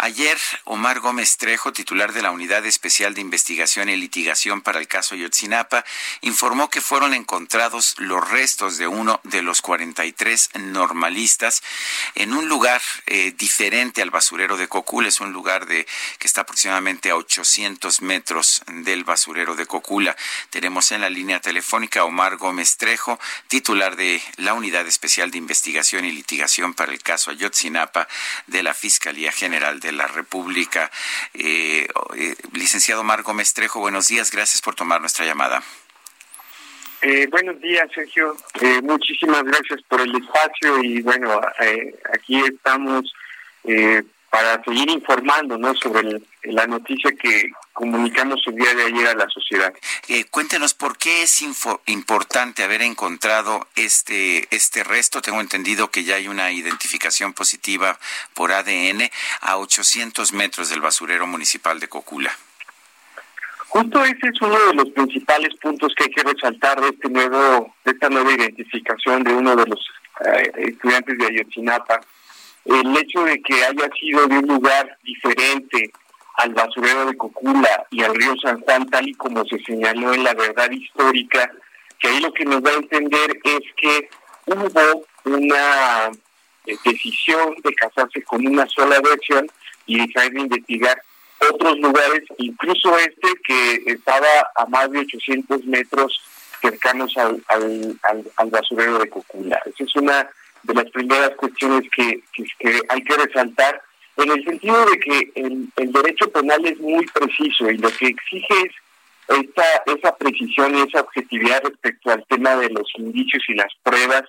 Ayer, Omar Gómez Trejo, titular de la Unidad Especial de Investigación y Litigación para el caso Yotzinapa, informó que fueron encontrados los restos de uno de los 43 normalistas en un lugar eh, diferente al basurero de Cocula. Es un lugar de, que está aproximadamente a 800 metros del basurero de Cocula. Tenemos en la línea telefónica a Omar Gómez Trejo, titular de la Unidad Especial de Investigación y Litigación para el caso Ayotzinapa de la Fiscalía General de la República. Eh, eh, licenciado Marco Mestrejo, buenos días, gracias por tomar nuestra llamada. Eh, buenos días, Sergio. muchísimas gracias por el espacio y bueno, aquí estamos para seguir informando ¿no? sobre la noticia que comunicamos el día de ayer a la sociedad. Eh, cuéntenos por qué es importante haber encontrado este, este resto. Tengo entendido que ya hay una identificación positiva por ADN a 800 metros del basurero municipal de Cocula. Justo ese es uno de los principales puntos que hay que resaltar de este nuevo, de esta nueva identificación de uno de los eh, estudiantes de Ayotzinapa el hecho de que haya sido de un lugar diferente al basurero de Cocula y al río San Juan, tal y como se señaló en la verdad histórica, que ahí lo que nos da a entender es que hubo una eh, decisión de casarse con una sola versión y dejar de investigar otros lugares, incluso este que estaba a más de 800 metros cercanos al, al, al basurero de Cocula. Esa es una de las primeras cuestiones que, hay que resaltar, en el sentido de que el, derecho penal es muy preciso y lo que exige es esta, esa precisión y esa objetividad respecto al tema de los indicios y las pruebas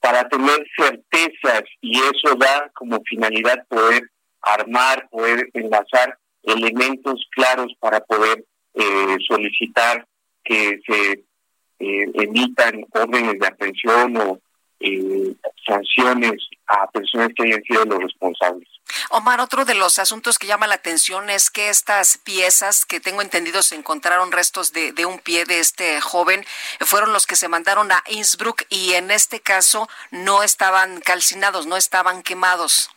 para tener certezas y eso da como finalidad poder armar, poder enlazar elementos claros para poder eh, solicitar que se eh, emitan órdenes de aprehensión o eh, sanciones a personas que hayan sido los responsables. Omar, otro de los asuntos que llama la atención es que estas piezas que tengo entendido se encontraron restos de, de, un pie de este joven, fueron los que se mandaron a Innsbruck y en este caso no estaban calcinados, no estaban quemados.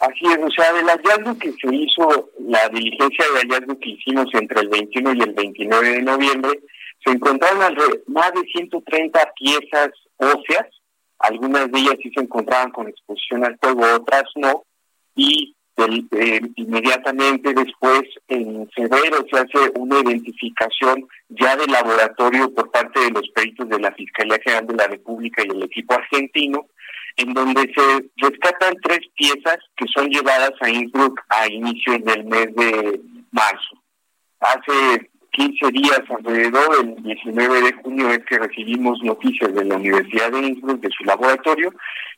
Así es, o sea, del hallazgo que se hizo, la diligencia de hallazgo que hicimos entre el 21 y el 29 de noviembre, se encontraron más de 130 piezas óseas, algunas de ellas sí se encontraban con exposición al fuego, otras no, y inmediatamente después, en febrero, se hace una identificación ya de laboratorio por parte de los peritos de la Fiscalía General de la República y el equipo argentino, en donde se rescatan tres piezas que son llevadas a Innsbruck a inicios del mes de marzo. Hace 15 días alrededor, el 19 de junio, es que recibimos noticias de la Universidad de Innsbruck, de su laboratorio,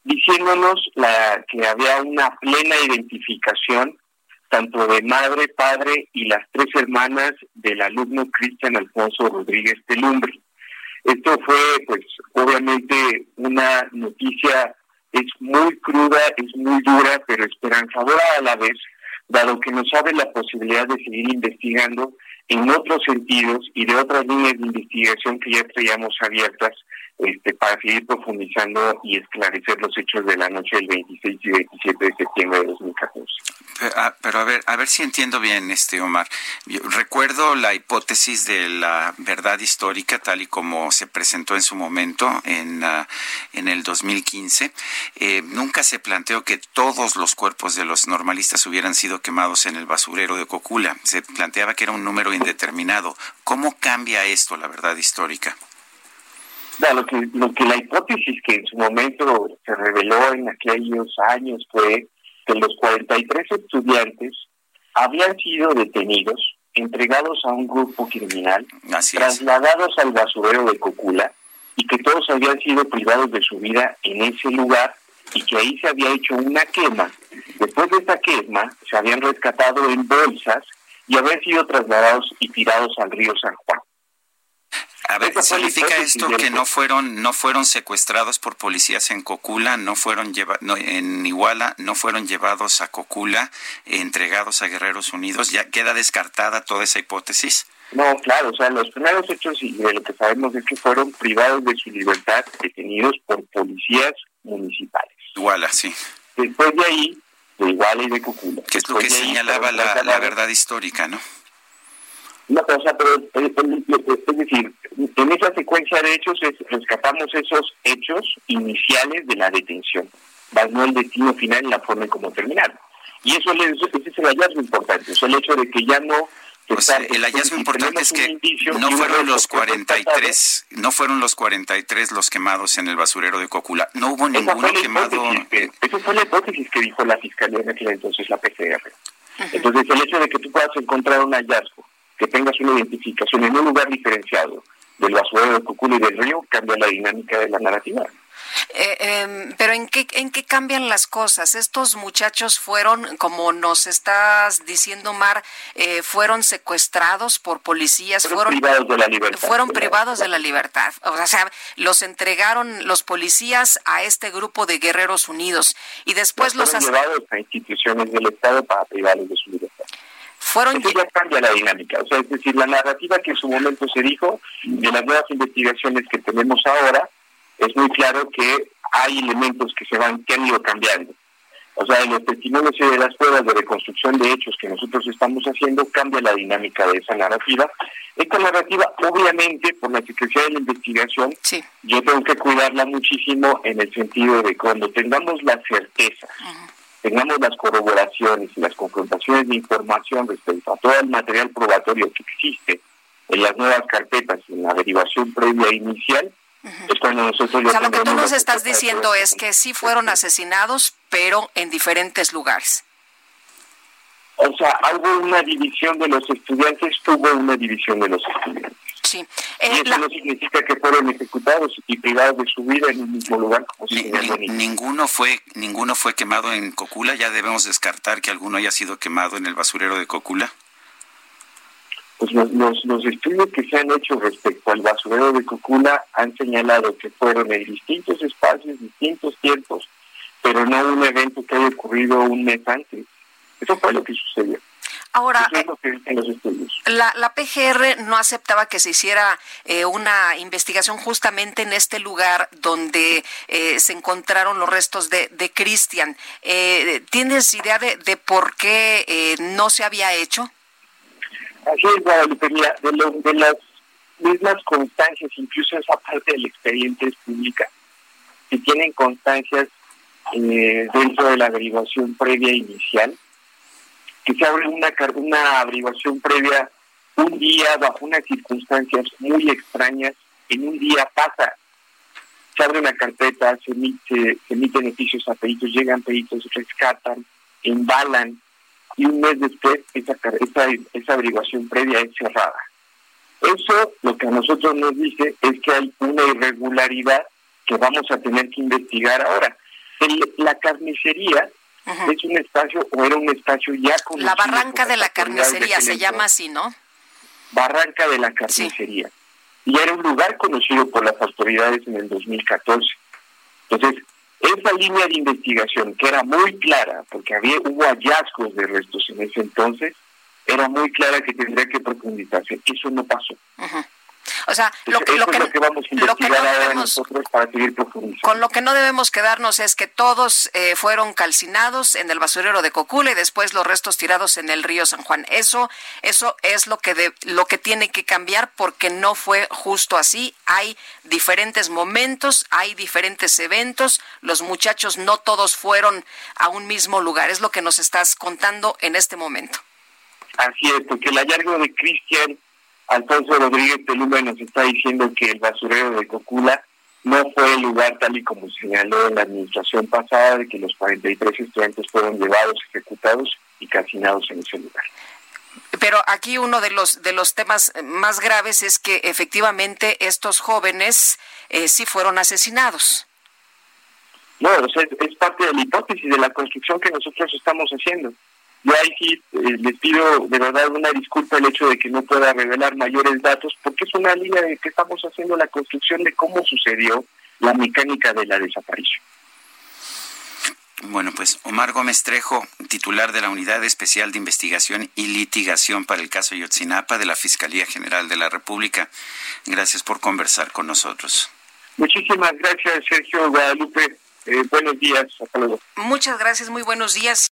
diciéndonos la, que había una plena identificación tanto de madre, padre y las tres hermanas del alumno Cristian Alfonso Rodríguez Telumbre. Esto fue, pues, obviamente una noticia, es muy cruda, es muy dura, pero esperanzadora a la vez, dado que nos abre la posibilidad de seguir investigando en otros sentidos y de otras líneas de investigación que ya traíamos abiertas este, para seguir profundizando y esclarecer los hechos de la noche del 26 y 27 de septiembre de 2014. Ah, pero, a ver, a ver si entiendo bien, este Omar. recuerdo la hipótesis de la verdad histórica tal y como se presentó en su momento en, uh, en el 2015. Eh, nunca se planteó que todos los cuerpos de los normalistas hubieran sido quemados en el basurero de Cocula. Se planteaba que era un número indeterminado. ¿Cómo cambia esto la verdad histórica? lo que, lo que la hipótesis que en su momento se reveló en aquellos años fue que los 43 estudiantes habían sido detenidos, entregados a un grupo criminal, trasladados al basurero de Cocula y que todos habían sido privados de su vida en ese lugar y que ahí se había hecho una quema. Después de esta quema se habían rescatado en bolsas y habían sido trasladados y tirados al río San Juan. A ver, ¿significa esto que no fueron no fueron secuestrados por policías en Cocula, no fueron no, en Iguala, no fueron llevados a Cocula, entregados a Guerreros Unidos? ¿Ya queda descartada toda esa hipótesis? No, claro, o sea, los primeros hechos y de lo que sabemos es que fueron privados de su libertad, detenidos por policías municipales. Iguala, sí. Después de ahí, de Iguala y de Cocula. Que es lo que señalaba la, la verdad histórica, ¿no? O sea, pero es decir, en esa secuencia de hechos rescatamos esos hechos iniciales de la detención, más no el destino final y la forma en cómo terminaron. Y eso, ese es el hallazgo importante, es el hecho de que ya no el hallazgo importante es que no fueron los 43, no fueron los 43 los quemados en el basurero de Cocula. No hubo ninguno quemado. esa fue la hipótesis que dijo la fiscalía en aquel entonces, la PCR. Entonces, el hecho de que tú puedas encontrar un hallazgo que tengas una identificación en un lugar diferenciado del basurero de Cocula y del río, cambia la dinámica de la narrativa. Eh, em, pero ¿en qué, ¿en qué cambian las cosas? Estos muchachos fueron, como nos estás diciendo, Mar, eh, fueron secuestrados por policías, fueron, privados de la libertad. Fueron privados de la libertad. O sea, los entregaron los policías a este grupo de guerreros unidos y después los... Fueron llevados a instituciones del Estado para privarlos de su libertad fueron Eso ya cambia la dinámica, o sea, es decir, la narrativa que en su momento se dijo de las nuevas investigaciones que tenemos ahora, es muy claro que hay elementos que se van, que han ido cambiando. O sea, en los testimonios y de las pruebas de reconstrucción de hechos que nosotros estamos haciendo, cambia la dinámica de esa narrativa. Esta narrativa, obviamente, por la Secretaría de la Investigación, yo tengo que cuidarla muchísimo en el sentido de cuando tengamos la certeza tengamos las corroboraciones y las confrontaciones de información respecto a todo el material probatorio que existe en las nuevas carpetas y en la derivación previa e inicial, es cuando nosotros... O sea, lo que tú nos estás diciendo es que sí fueron asesinados, pero en diferentes lugares. O sea, hubo una división de los estudiantes, hubo una división de los estudiantes. Eh, eso no significa que fueron ejecutados y privados de su vida en un mismo lugar. ninguno fue ninguno fue quemado en Cocula. Ya debemos descartar que alguno haya sido quemado en el basurero de Cocula. Pues los, los, estudios que se han hecho respecto al basurero de Cocula han señalado que fueron en distintos espacios, distintos tiempos, pero no un evento que haya ocurrido un mes antes. Eso fue lo que sucedió. Ahora, la, la, PGR no aceptaba que se hiciera eh, una investigación justamente en este lugar donde eh, se encontraron los restos de, de Cristian. Eh, ¿Tienes idea de, de por qué no se había hecho? Así es, Guadalupe, de, de las mismas constancias, incluso esa parte del expediente es pública, que tienen constancias dentro de la averiguación previa inicial, que se abre una, una averiguación previa un día bajo unas circunstancias muy extrañas, en un día pasa, se abre una carpeta, se, emite, se emiten oficios a peritos, llegan peritos, rescatan, embalan, y un mes después esa, esa, esa averiguación previa es cerrada. Eso lo que a nosotros nos dice es que hay una irregularidad que vamos a tener que investigar ahora. la carnicería es un espacio o era un espacio ya conocido. La Barranca de la Carnicería se llama así, ¿no? Barranca de la Carnicería. Y era un lugar conocido por las autoridades en el 2014. Entonces, esa línea de investigación, que era muy clara, porque había hubo hallazgos de restos en ese entonces, era muy clara que tendría que profundizarse. Eso no pasó. O sea, lo que, lo que, no debemos, con lo que no debemos quedarnos es que todos eh, fueron calcinados en el basurero de Cocula y después los restos tirados en el río San Juan. Eso, eso es lo que de, lo que tiene que cambiar porque no fue justo así. Hay diferentes momentos, hay diferentes eventos. Los muchachos no todos fueron a un mismo lugar. Es lo que nos estás contando en este momento. Así es, porque el hallazgo de Cristian Alfonso Rodríguez Peluma nos está diciendo que el basurero de Cocula no fue el lugar tal y como señaló la administración pasada de que los 43 estudiantes fueron llevados, ejecutados y calcinados en ese lugar. Pero aquí uno de los de los temas más graves es que efectivamente estos jóvenes eh, sí fueron asesinados. No, o sea, es, parte de la hipótesis de la construcción que nosotros estamos haciendo. Yo ahí sí eh, les pido de verdad una disculpa el hecho de que no pueda revelar mayores datos, porque es una línea de que estamos haciendo la construcción de cómo sucedió la mecánica de la desaparición. Bueno, pues Omar Gómez Trejo, titular de la Unidad Especial de Investigación y Litigación para el caso Yotzinapa de la Fiscalía General de la República. Gracias por conversar con nosotros. Muchísimas gracias, Sergio Guadalupe. Eh, buenos días. Hasta luego. Muchas gracias. Muy buenos días.